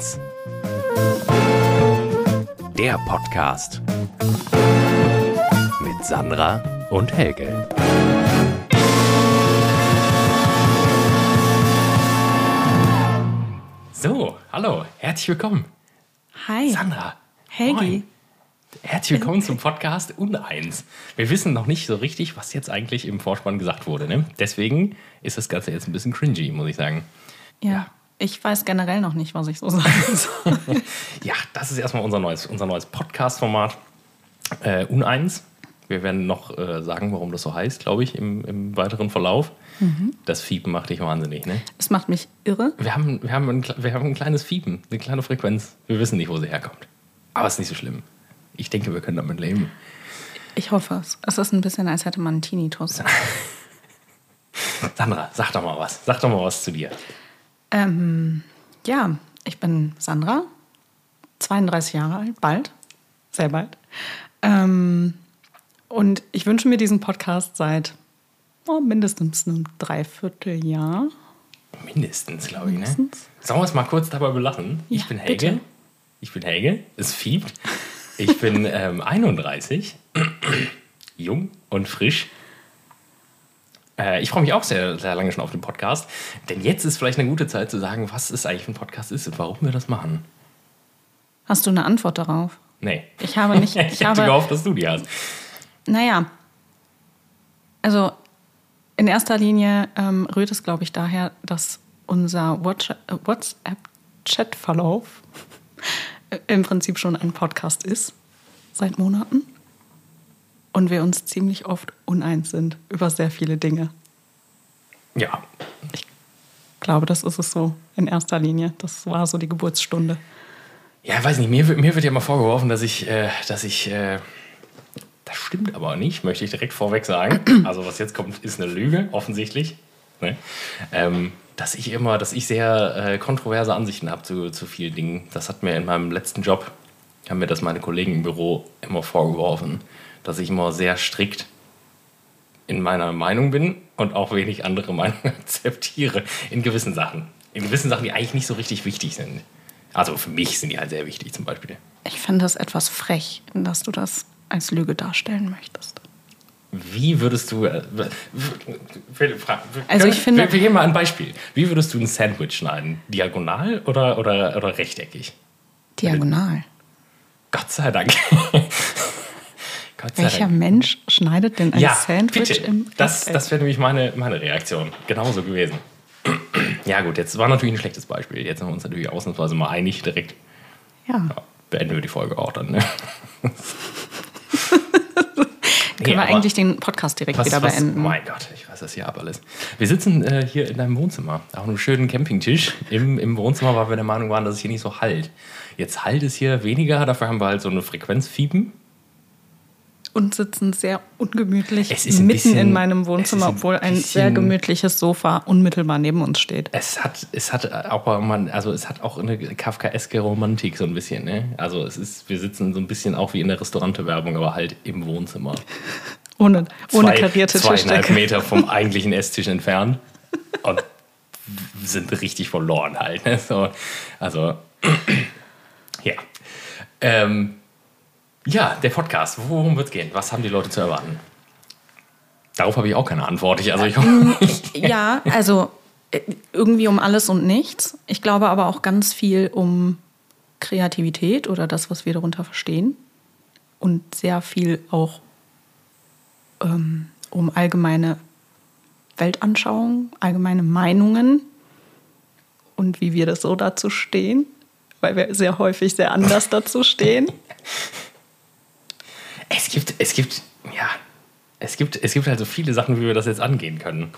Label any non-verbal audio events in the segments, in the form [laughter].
Uneins. Der Podcast mit Sandra und Helge. So, hallo, herzlich willkommen. Hi. Sandra. Helgi. Moin. Herzlich willkommen zum Podcast Uneins. Wir wissen noch nicht so richtig, was jetzt eigentlich im Vorspann gesagt wurde. Ne? Deswegen ist das Ganze jetzt ein bisschen cringy, muss ich sagen. Ja. Ich weiß generell noch nicht, was ich so sagen [laughs] soll. [laughs] Ja, das ist erstmal unser neues, unser neues Podcast-Format. Äh, Uneins. Wir werden noch äh, sagen, warum das so heißt, glaube ich, im, im weiteren Verlauf. Das Fiepen macht dich wahnsinnig, ne? Es macht mich irre. Wir haben, wir, haben ein, wir haben ein kleines Fiepen, eine kleine Frequenz. Wir wissen nicht, wo sie herkommt. Aber es ist nicht so schlimm. Ich denke, wir können damit leben. Ich hoffe es. Es ist ein bisschen, als hätte man einen Tinnitus. [laughs] Sandra, sag doch mal was. Sag doch mal was zu dir. Ähm, ja, ich bin Sandra, 32 Jahre alt, bald, sehr bald. Ähm, und ich wünsche mir diesen Podcast seit oh, mindestens einem Dreivierteljahr. Mindestens, glaube ich, ne? Mindestens. Sollen wir es mal kurz dabei belachen? Ja, ich bin Helge. bitte. Ich bin Helge. Es fiebt. Ich bin ähm, 31. [clears throat] Jung und frisch. Äh, ich freue mich auch sehr, sehr lange schon auf den Podcast. Denn jetzt ist vielleicht eine gute Zeit zu sagen, was es eigentlich für ein Podcast ist und warum wir das machen. Hast du eine Antwort darauf? Nee. Ich habe nicht. [laughs] Ich, Ich habe, gehofft, dass du die hast. Naja, also in erster Linie ähm, rührt es, glaube ich, daher, dass unser äh, WhatsApp-Chat-Verlauf [laughs] im Prinzip schon ein Podcast ist, seit Monaten. Und wir uns ziemlich oft uneins sind über sehr viele Dinge. Ja. Ich glaube, das ist es so in erster Linie. Das war so die Geburtsstunde. Ja, weiß nicht, mir, wird- mir wird ja mal vorgeworfen, dass ich, äh, dass ich, äh, das stimmt aber nicht, möchte ich direkt vorweg sagen. [clears throat] Also was jetzt kommt, ist eine Lüge, offensichtlich. Ne? Ähm, dass ich immer, dass ich sehr äh, kontroverse Ansichten habe zu, zu vielen Dingen. Das hat mir in meinem letzten Job, haben mir das meine Kollegen im Büro immer vorgeworfen, dass ich immer sehr strikt in meiner Meinung bin und auch wenig andere [laughs] Meinungen akzeptiere in gewissen Sachen. In gewissen Sachen, die eigentlich nicht so richtig wichtig sind. Also für mich sind die halt sehr wichtig zum Beispiel. Ich finde es etwas frech, dass du das als Lüge darstellen möchtest. Wie würdest du. Äh, Also ich finde- Wir, wir geben mal ein Beispiel. Wie würdest du ein Sandwich schneiden? Diagonal oder, oder, oder rechteckig? Diagonal. Gott sei Dank. [laughs] Gott sei Welcher Dank. Mensch schneidet denn ein Ja, Sandwich bitte. im das, das wäre nämlich meine, meine Reaktion. Genauso gewesen. [clears throat] Ja, gut, jetzt war natürlich ein schlechtes Beispiel. Jetzt sind wir uns natürlich ausnahmsweise mal einig direkt. Ja. Ja, beenden wir die Folge auch dann. Ne? [laughs] Können wir aber- eigentlich den Podcast direkt Was, wieder was, beenden? mein Gott, ich weiß das hier ab alles. Wir sitzen äh, hier in deinem Wohnzimmer, auf einem schönen Campingtisch im, im Wohnzimmer, weil wir der Meinung waren, dass es hier nicht so halt. Jetzt halt es hier weniger, dafür haben wir halt so eine Frequenzfiepen. Und sitzen sehr ungemütlich Es ist ein mitten bisschen- in meinem Wohnzimmer, ein obwohl ein bisschen- sehr gemütliches Sofa unmittelbar neben uns steht. Es hat, es hat auch also es hat auch eine kafkaeske Romantik so ein bisschen, ne? Also es ist, wir sitzen so ein bisschen auch wie in der Restaurantewerbung, aber halt im Wohnzimmer. [laughs] Ohne, ohne Zwei- karierte Zweieinhalb Tischdecke. Meter vom [laughs] eigentlichen Esstisch entfernt. Und sind richtig verloren halt. Ne? So, also, [clears throat] ja. Ähm, ja, der Podcast. Worum wird es gehen? Was haben die Leute zu erwarten? Darauf habe ich auch keine Antwort. Ich, also ich, Ja, also äh, irgendwie um alles und nichts. Ich glaube aber auch ganz viel um Kreativität oder das, was wir darunter verstehen. Und sehr viel auch ähm, um allgemeine Weltanschauung, allgemeine Meinungen und wie wir das so dazu stehen, weil wir sehr häufig sehr anders dazu stehen. [laughs] es gibt, es gibt, ja, es gibt, es gibt halt so viele Sachen, wie wir das jetzt angehen können.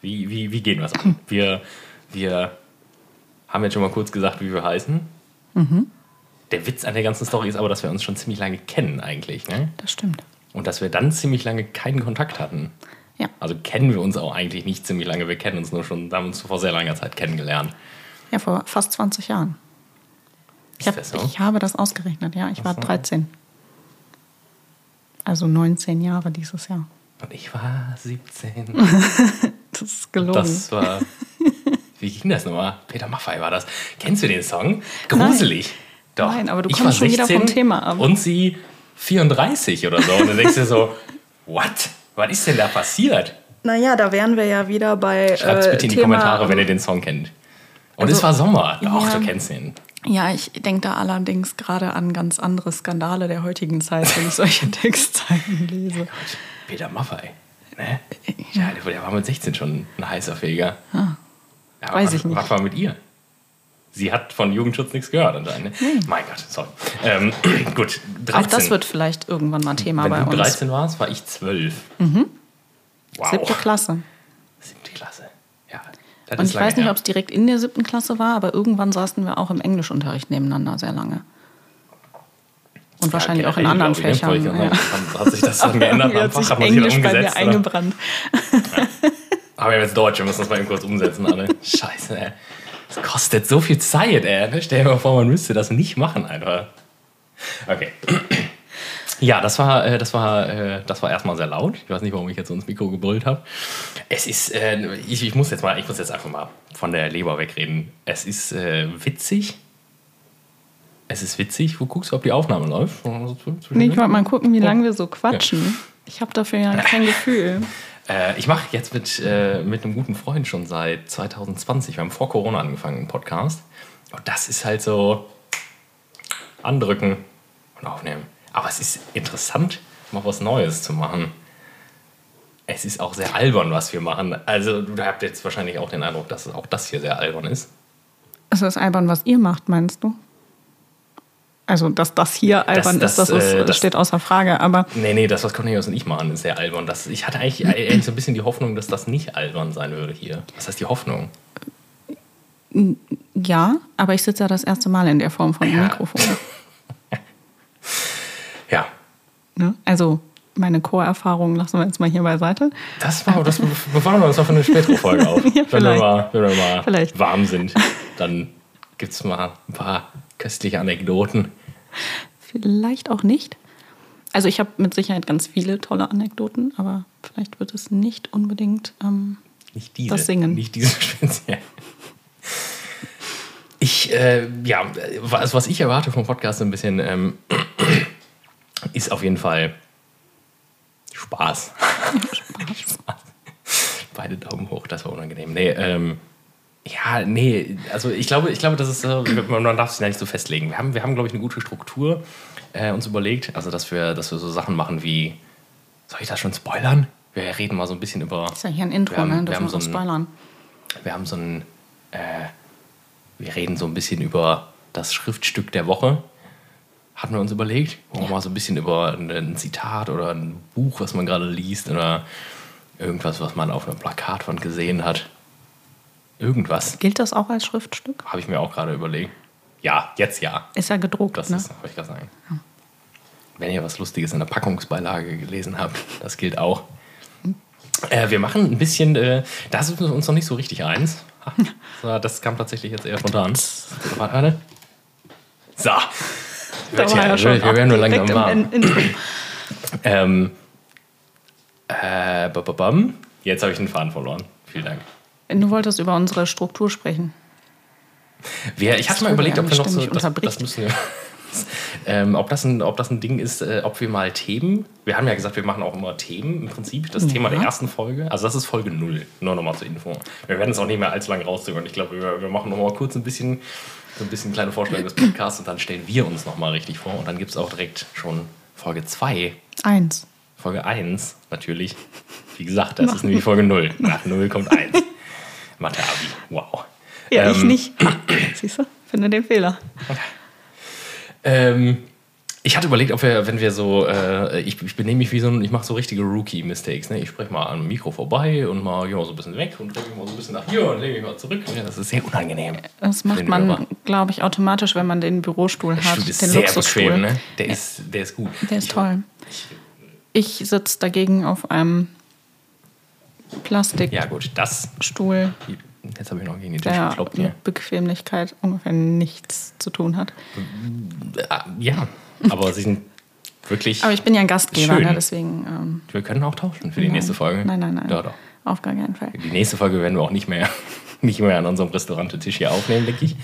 Wie, wie, wie gehen wir es an? [clears throat] Wir, wir haben jetzt schon mal kurz gesagt, wie wir heißen. Der Witz an der ganzen Story ist aber, dass wir uns schon ziemlich lange kennen eigentlich. Ne? Das stimmt. Und dass wir dann ziemlich lange keinen Kontakt hatten. Ja. Also kennen wir uns auch eigentlich nicht ziemlich lange. Wir kennen uns nur schon, haben uns vor sehr langer Zeit kennengelernt. Ja, vor fast 20 Jahren. Ich, hab, so? ich habe das ausgerechnet, ja. Ich war so. 13. Also 19 Jahre dieses Jahr. Und ich war 17. [laughs] Das ist gelogen. Das war. Wie ging das nochmal? Peter Maffay war das. Kennst du den Song? Gruselig. Doch. Nein, aber du ich kommst schon wieder vom Thema ab. Und sie 34 oder so. Und dann denkst du dir so, what? Was ist denn da passiert? Naja, da wären wir ja wieder bei. Schreibt es äh, bitte in die Thema- Kommentare, wenn ihr den Song kennt. Und Also, es war Sommer. Doch, ja. du kennst ihn. Ja, ich denke da allerdings gerade an ganz andere Skandale der heutigen Zeit, wenn ich solche [laughs] Textzeilen lese. Peter Maffay. Ne? Ja, der der war mit 16 schon ein heißer Feger. Ja, Ah. weiß was, ich nicht. Was war mit ihr? Sie hat von Jugendschutz nichts gehört anscheinend. Ne? Mein Gott, sorry. Ähm, [clears throat] gut, 13. Auch das wird vielleicht irgendwann mal Thema Wenn bei du uns. 13 warst, war ich 12. Mhm. Wow. Siebte Klasse. Ja, das Und ich weiß nicht, ob es direkt in der siebten Klasse war, aber irgendwann saßen wir auch im Englischunterricht nebeneinander sehr lange. Und wahrscheinlich Ja, auch in anderen? Fächern. Ja. sagen. Hat sich das dann [laughs] geändert am hat Fach? sich Hat man sich wieder Englisch bei mir umgesetzt? oder? eingebrannt. Aber wir haben jetzt Deutsch, wir müssen das mal eben kurz umsetzen, alle. [laughs] Scheiße, ey. Das kostet so viel Zeit, ey. ne? Stell dir mal vor, man müsste das nicht machen, einfach. Okay. Ja, das war, äh, das war, äh, das war erstmal sehr laut. Ich weiß nicht, warum ich jetzt so ins Mikro gebrüllt habe. Es ist, äh, ich, ich muss jetzt mal, ich muss jetzt einfach mal von der Leber wegreden. Es ist witzig. Es ist witzig. Wo guckst du, ob die Aufnahme läuft? Nee, ich wollte mal gucken, wie lange wir so quatschen. Ich habe dafür ja kein Gefühl. [laughs] Ich mache jetzt mit, mit einem guten Freund schon seit 2020. Wir haben vor Corona angefangen, einen Podcast. Und das ist halt so andrücken und aufnehmen. Aber es ist interessant, mal was Neues zu machen. Es ist auch sehr albern, was wir machen. Also, du habt jetzt wahrscheinlich auch den Eindruck, dass auch das hier sehr albern ist. Ist das albern, was ihr macht, meinst du? Also, dass das hier albern das, ist, das, ist, äh, das- steht außer Frage. Aber Nee, nee, das, was Cornelius und ich machen, ist sehr albern. Das, ich hatte eigentlich, eigentlich so ein bisschen die Hoffnung, dass das nicht albern sein würde hier. Was heißt die Hoffnung? ja, aber ich sitze ja das erste Mal in der Form von Ja. Mikrofon. [laughs] Ja, Ne? Also, meine Chorerfahrung lassen wir jetzt mal hier beiseite. Das war, das bewahren wir uns auf eine spätere Folge auf. [laughs] Ja, wenn, wir mal, wenn wir mal Vielleicht. warm sind, dann gibt es mal ein paar köstliche Anekdoten. Vielleicht auch nicht. Also, ich habe mit Sicherheit ganz viele tolle Anekdoten, aber vielleicht wird es nicht unbedingt. Ähm, Nicht diese. Das Singen. Nicht diese [laughs] speziell. Ich, äh, ja, was, was ich erwarte vom Podcast so ein bisschen, ähm, ist auf jeden Fall Spaß. [laughs] Spaß. Beide Daumen hoch, das war unangenehm. Nee, ähm, ja, nee, also ich glaube, ich glaube, das ist, man darf sich da nicht so festlegen. Wir haben, wir haben glaube ich, eine gute Struktur äh, uns überlegt, also dass wir, dass wir so Sachen machen wie, soll ich das schon spoilern? Wir reden mal so ein bisschen über. ist ja hier ein Intro, haben- ne? haben wir so ein- spoilern. wir haben so ein, äh, wir reden so ein bisschen über das Schriftstück der Woche. Hatten wir uns überlegt, wo wir mal so ein bisschen über ein, Zitat oder ein Buch, was man gerade liest oder irgendwas, was man auf einem Plakatwand gesehen hat. Irgendwas Gilt das auch als Schriftstück? habe ich mir auch gerade überlegt. Ja, jetzt ja. Ist ja gedruckt, Das ne? ist, wollte ich gerade sagen. Wenn ihr was Lustiges in der Packungsbeilage gelesen habt, das gilt auch. Äh, wir machen ein bisschen, äh, da sind wir uns noch nicht so richtig eins. So, [laughs] das kam tatsächlich jetzt eher spontan. Warte. So. Wird war ja, ja schon wir, werden nur langsam warm. In-. Ähm, äh. Jetzt habe ich den Faden verloren. Vielen Dank. Du wolltest über unsere Struktur sprechen. Wir, ich hatte mal überlegt, ob wir noch so. Das, das müssen wir. [laughs] ähm, ob, das ein, ob das ein Ding ist, äh, ob wir mal Themen. Wir haben ja gesagt, wir machen auch immer Themen im Prinzip. Das Ja. Thema der ersten Folge. Also, das ist Folge 0. Nur nochmal zur Info. Wir werden es auch nicht mehr allzu lange rauszögern. Ich glaube, wir, wir machen nochmal kurz ein bisschen. So ein bisschen kleine Vorstellung des Podcasts und dann stellen wir uns nochmal richtig vor. Und dann gibt es auch direkt schon Folge 2, Eins. Folge 1 natürlich. Wie gesagt, das ist nämlich Folge 0. Nach 0 kommt 1. Mathe-Abi. Wow. Ja, ich Ähm, nicht. Siehst du? Finde den Fehler. Ähm, ich hatte überlegt, ob wir, wenn wir so, äh, ich, ich benehme mich wie so ein, ich mache so richtige Rookie-Mistakes. Ne? Ich spreche mal am Mikro vorbei und mal mal so ein bisschen weg und drehe mich mal so ein bisschen nach hier und lege mich mal zurück. Ja, das ist sehr unangenehm. Das macht man, glaube ich, automatisch, wenn man den Bürostuhl Der hat. Stuhl ist den sehr Luxusstuhl. bequem, ne? Der ist, der ist gut. Der ist toll. Ich sitze dagegen auf einem Plastikstuhl, Ja, gut, das. Jetzt habe ich noch gegen den Tisch der gekloppt mit Bequemlichkeit ungefähr nichts zu tun hat. Ja, aber sie sind wirklich. Aber ich bin ja ein Gastgeber, ne? deswegen. Ähm, wir können auch tauschen für die nein. nächste Folge. Nein, nein, nein. Ja, doch. Auf gar keinen Fall. Die nächste Folge werden wir auch nicht mehr [laughs] nicht mehr an unserem Restauranttisch hier aufnehmen, denke ich.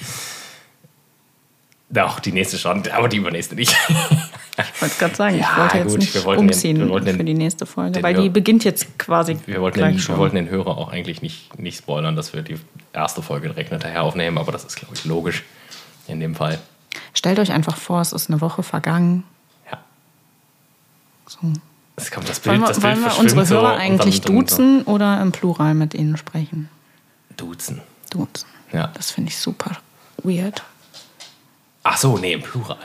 Doch, die nächste schon, aber die übernächste nicht. Ich wollte es gerade sagen, Ja, ich wollte jetzt gut, nicht wir wollten den- umziehen wir den- für die nächste Folge, weil die beginnt jetzt quasi Wir wollten, gleich den, schon. wir wollten den Hörer auch eigentlich nicht, nicht spoilern, dass wir die erste Folge direkt hinterher aufnehmen, aber das ist, glaube ich, logisch in dem Fall. Stellt euch einfach vor, es ist eine Woche vergangen. Ja. So. Es kommt das Bild, Wollen wir, das Bild wollen wir unsere so Hörer und eigentlich dann- dann- duzen oder im Plural mit ihnen sprechen? Duzen. Duzen. Ja. Das finde ich super weird. Ach so, nee, im Plural.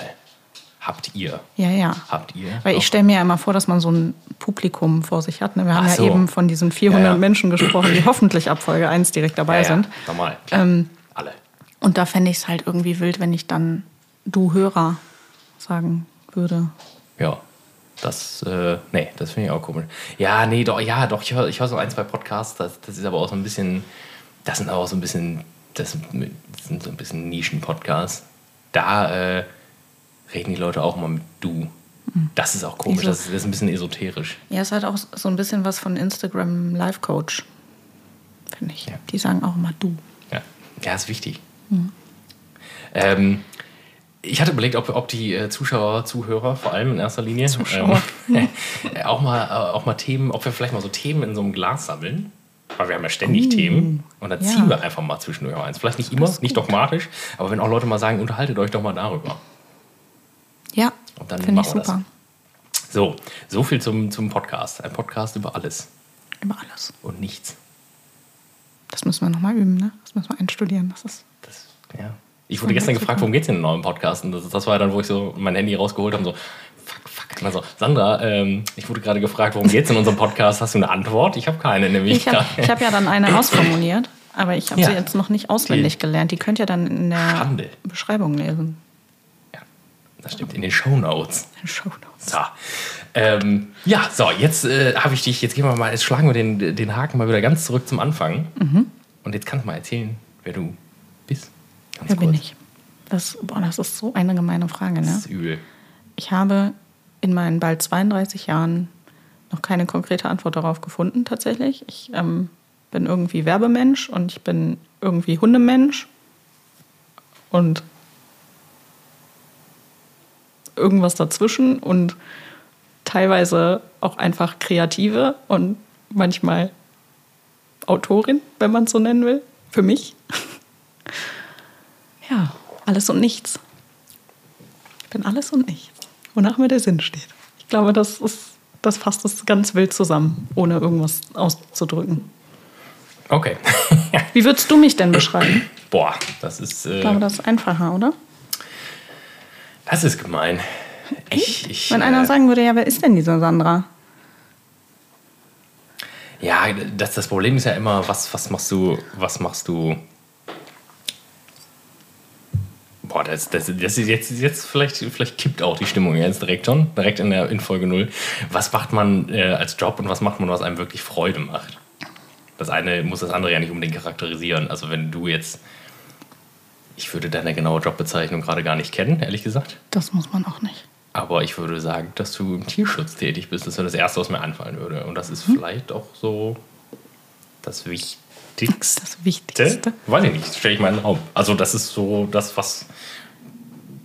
Habt ihr. Ja, ja. Habt ihr? Weil Doch. ich stelle mir ja immer vor, dass man so ein Publikum vor sich hat. Ne? Wir haben Ach ja so. eben von diesen 400 Ja, ja. Menschen gesprochen, die hoffentlich ab Folge 1 direkt dabei ja, ja, sind. Normal. Ähm, Alle. Und da fände ich es halt irgendwie wild, wenn ich dann du Hörer sagen würde. Ja. Das, äh, nee, das finde ich auch komisch. Ja, nee, doch, ja, doch, ich höre ich hör so ein, zwei Podcasts, das, das ist aber auch so ein bisschen, das sind auch so ein bisschen, das sind, so ein bisschen Nischen-Podcasts. Da äh, reden die Leute auch mal mit du. Das ist auch komisch, das ist, das ist ein bisschen esoterisch. Ja, es hat auch so ein bisschen was von Instagram Live Coach, finde ich. Ja. Die sagen auch immer du. Ja, ja ist wichtig. Ähm, ich hatte überlegt, ob, ob die äh, Zuschauer, Zuhörer vor allem in erster Linie ähm, [laughs] äh, auch, mal, äh, auch mal Themen, ob wir vielleicht mal so Themen in so einem Glas sammeln. Weil wir haben ja ständig Themen und dann ja. ziehen wir einfach mal zwischendurch eins. Vielleicht nicht immer, nicht dogmatisch, aber wenn auch Leute mal sagen, unterhaltet euch doch mal darüber. Ja, Und dann finde ich machen wir das. super. So, so viel zum, zum Podcast. Ein Podcast über alles Über alles. und nichts. Das müssen wir nochmal üben, ne? Das müssen wir einstudieren. Das ist. Ich wurde gestern gefragt, worum [laughs] geht's denn in neuen Podcast? Und das, das war dann, wo ich so mein Handy rausgeholt habe und so, fuck, fuck. Und dann so, Sandra, ähm, ich wurde gerade gefragt, worum geht's in unserem Podcast? Hast du eine Antwort? Ich habe keine, nämlich. Ich habe hab ja dann eine ausformuliert, aber ich habe Ja. sie jetzt noch nicht auswendig gelernt. Die könnt ihr dann in der Schande. Beschreibung lesen. ja, das stimmt, in den Shownotes. In den Shownotes. So. Ähm, ja, so, jetzt äh, habe ich dich, jetzt gehen wir mal, jetzt schlagen wir den, den Haken mal wieder ganz zurück zum Anfang. Und jetzt kannst du mal erzählen, wer du bist. Ganz Wer bin ich? Das, boah, das ist so eine gemeine Frage, Das ne? ist übel. Ich habe in meinen bald 32 Jahren noch keine konkrete Antwort darauf gefunden, tatsächlich. Ich ähm, bin irgendwie Werbemensch und ich bin irgendwie Hundemensch und irgendwas dazwischen und teilweise auch einfach Kreative und manchmal Autorin, wenn man es so nennen will, für mich. Alles und nichts. Ich bin alles und nichts, wonach mir der Sinn steht. Ich glaube, das, ist, das fasst es ganz wild zusammen, ohne irgendwas auszudrücken. Okay. [laughs] Wie würdest du mich denn beschreiben? Boah, das ist, äh, Ich glaube, das ist einfacher, oder? das ist gemein. Ich, ich, Wenn äh, einer sagen würde, ja, wer ist denn diese Sandra? Ja, das, das Problem ist ja immer, was, was machst du, was machst du. Boah, das, das, das ist jetzt, jetzt vielleicht, vielleicht kippt auch die Stimmung jetzt direkt schon, direkt in der in Folge 0. Was macht man äh, als Job und was macht man, was einem wirklich Freude macht? Das eine muss das andere ja nicht unbedingt charakterisieren. Also wenn du jetzt. Ich würde deine genaue Jobbezeichnung gerade gar nicht kennen, ehrlich gesagt. Das muss man auch nicht. Aber ich würde sagen, dass du im Tierschutz tätig bist. Das wäre das Erste, was mir einfallen würde. Und das Mhm. ist vielleicht auch so das Wichtigste. Das Wichtigste. Weiß ich nicht, stelle ich mal in den Raum. Also das ist so das, was,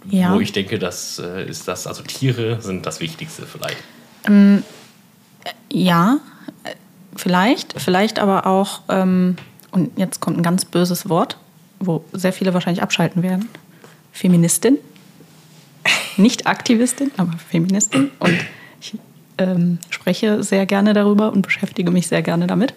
Ja. wo ich denke, das äh, ist das, also Tiere sind das Wichtigste vielleicht. Ja, äh, vielleicht. Vielleicht aber auch, ähm, und jetzt kommt ein ganz böses Wort, wo sehr viele wahrscheinlich abschalten werden. Feministin. Nicht Aktivistin, aber Feministin. Und ich ähm, spreche sehr gerne darüber und beschäftige mich sehr gerne damit.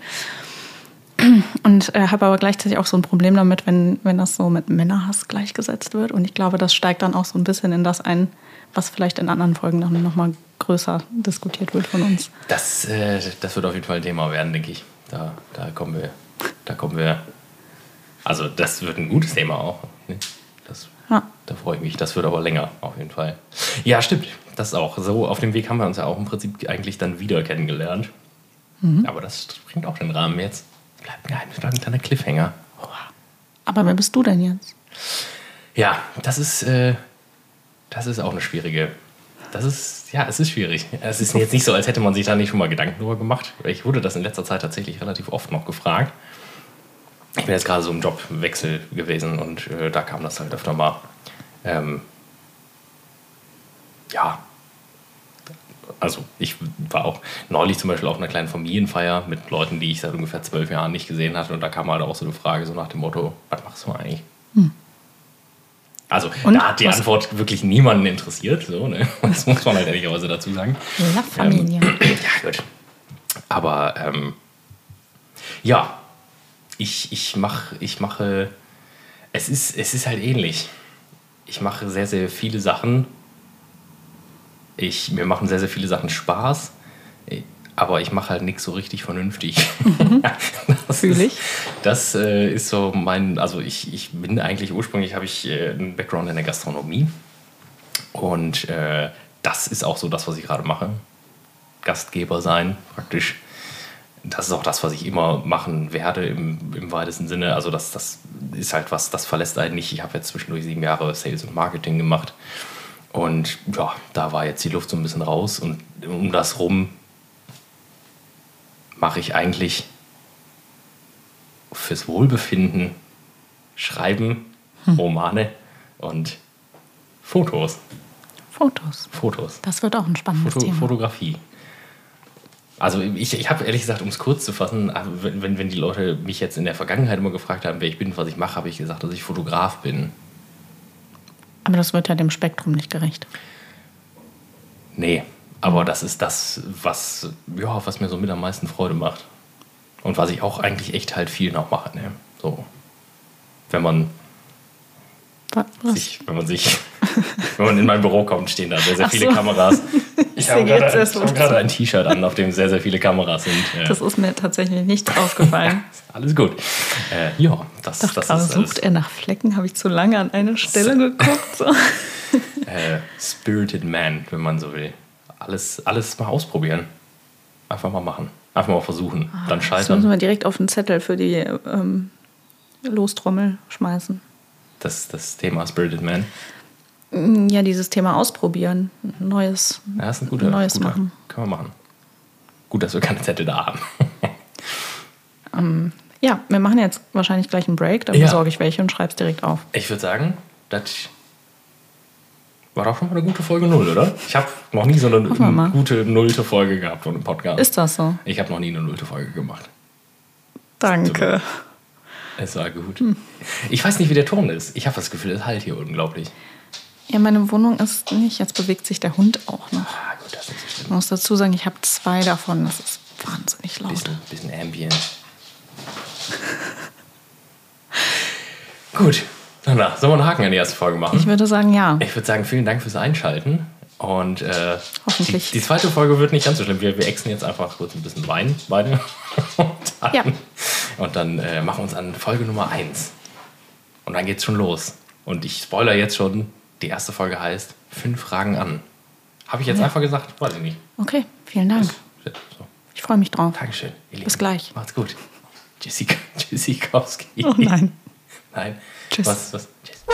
Und äh, habe aber gleichzeitig auch so ein Problem damit, wenn, wenn das so mit Männerhass gleichgesetzt wird. Und ich glaube, das steigt dann auch so ein bisschen in das ein, was vielleicht in anderen Folgen noch, noch mal größer diskutiert wird von uns. Das, äh, das wird auf jeden Fall ein Thema werden, denke ich. Da, da kommen wir, da kommen wir. Also das wird ein gutes Thema auch. ne? Das, Ja. Da freue ich mich. Das wird aber länger, auf jeden Fall. Ja, stimmt. Das auch. So auf dem Weg haben wir uns ja auch im Prinzip eigentlich dann wieder kennengelernt. Aber das springt auch den Rahmen jetzt. Bleibt geheim, das bleibt ein kleiner Cliffhanger. Aber wer bist du denn jetzt? Ja, das ist, äh, das ist auch eine schwierige. Das ist, ja, es ist schwierig. Es ist jetzt nicht so, als hätte man sich da nicht schon mal Gedanken drüber gemacht. Ich wurde das in letzter Zeit tatsächlich relativ oft noch gefragt. ich bin jetzt gerade so im Jobwechsel gewesen und äh, da kam das halt öfter mal. Ähm, ja, also ich war auch neulich zum Beispiel auf einer kleinen Familienfeier mit Leuten, die ich seit ungefähr zwölf Jahren nicht gesehen hatte und da kam halt auch so eine Frage so nach dem Motto, was machst du eigentlich? Hm. Also Und? da hat die Was- Antwort wirklich niemanden interessiert, so, ne? [laughs] das muss man halt ehrlicherweise dazu sagen. La Familie. Ja, gut. Aber ähm, ja, ich, ich, mach, ich mache, es ist, es ist halt ähnlich. Ich mache sehr, sehr viele Sachen. Ich, mir machen sehr, sehr viele Sachen Spaß, aber ich mache halt nichts so richtig vernünftig. [laughs] Das Fühl ist- ich. Das äh, ist so mein, also ich, ich bin eigentlich ursprünglich, habe ich äh, einen Background in der Gastronomie. Und äh, das ist auch so das, was ich gerade mache. Gastgeber sein, praktisch. Das ist auch das, was ich immer machen werde im, im weitesten Sinne. Also das, das ist halt was, das verlässt einen nicht. Ich habe jetzt zwischendurch sieben Jahre Sales und Marketing gemacht. Und ja, da war jetzt die Luft so ein bisschen raus. Und um das rum mache ich eigentlich fürs Wohlbefinden Schreiben, Romane und Fotos. Fotos. Fotos. Das wird auch ein spannendes Foto, Thema. Fotografie. Also ich, ich habe ehrlich gesagt, um es kurz zu fassen, wenn, wenn, wenn die Leute mich jetzt in der Vergangenheit immer gefragt haben, wer ich bin, was ich mache, habe ich gesagt, dass ich Fotograf bin. Aber das wird ja dem Spektrum nicht gerecht. Nee, aber das ist das, was, ja, was mir so mit am meisten Freude macht. Und was ich auch eigentlich echt halt viel noch mache. Ne? So. Wenn man Wa- Was? sich, wenn man sich, wenn man in mein Büro kommt, stehen da sehr, sehr Ach viele so. Kameras. [laughs] Ich habe gerade, ich habe was gerade ein T-Shirt an, auf dem sehr, sehr viele Kameras sind. Ja. Das ist mir tatsächlich nicht aufgefallen. [laughs] Alles gut. Äh, ja, das, dachte das ist sucht er nach Flecken? Habe ich zu lange an eine Stelle geguckt? So. [laughs] äh, Spirited Man, wenn man so will. Alles, alles mal ausprobieren. Einfach mal machen. Einfach mal versuchen. Dann Das müssen scheitern. wir direkt auf den Zettel für die ähm, Lostrommel schmeißen. Das, das Thema Spirited Man. Mm, Ja, dieses Thema ausprobieren. Neues. Ja, ist ein guter. Neues guter. machen. Können wir machen. Gut, dass wir keine Zettel da haben. [laughs] Ja, wir machen jetzt wahrscheinlich gleich einen Break. Dann Ja. besorge ich welche und schreibe es direkt auf. Ich würde sagen, das war doch schon mal eine gute Folge Null, oder? Ich habe noch nie so eine gute nullte Folge gehabt von einem Podcast. Ist das so? ich habe noch nie eine nullte Folge gemacht. Danke. Es war gut. Hm. Ich weiß nicht, wie der Ton ist. Ich habe das Gefühl, es halt hier unglaublich. Ja, meine Wohnung ist nicht. Jetzt bewegt sich der Hund auch noch. Ah, gut, das ist. Ich muss dazu sagen, ich habe zwei davon. Das ist wahnsinnig laut. Bisschen, bisschen Ambient. gut. Na, sollen wir einen Haken in die erste Folge machen? Ich würde sagen, ja. Ich würde sagen, vielen Dank fürs Einschalten. Und äh, Hoffentlich. Die, die zweite Folge wird nicht ganz so schlimm. Wir, wir exen jetzt einfach kurz ein bisschen Wein beide. [laughs] Und dann, Ja. und dann äh, machen wir uns an Folge Nummer 1. Und dann geht's schon los. Und ich spoiler jetzt schon, die erste Folge heißt Fünf Fragen an. Habe ich jetzt einfach gesagt? Weiß ich nicht. Okay, vielen Dank. So. Ich freue mich drauf. Dankeschön. ihr Bis gleich. Macht's gut. Tschüssi, Tschüssikowski. [laughs] Oh nein. [laughs] Nein. Tschüss. Was, was? Tschüss.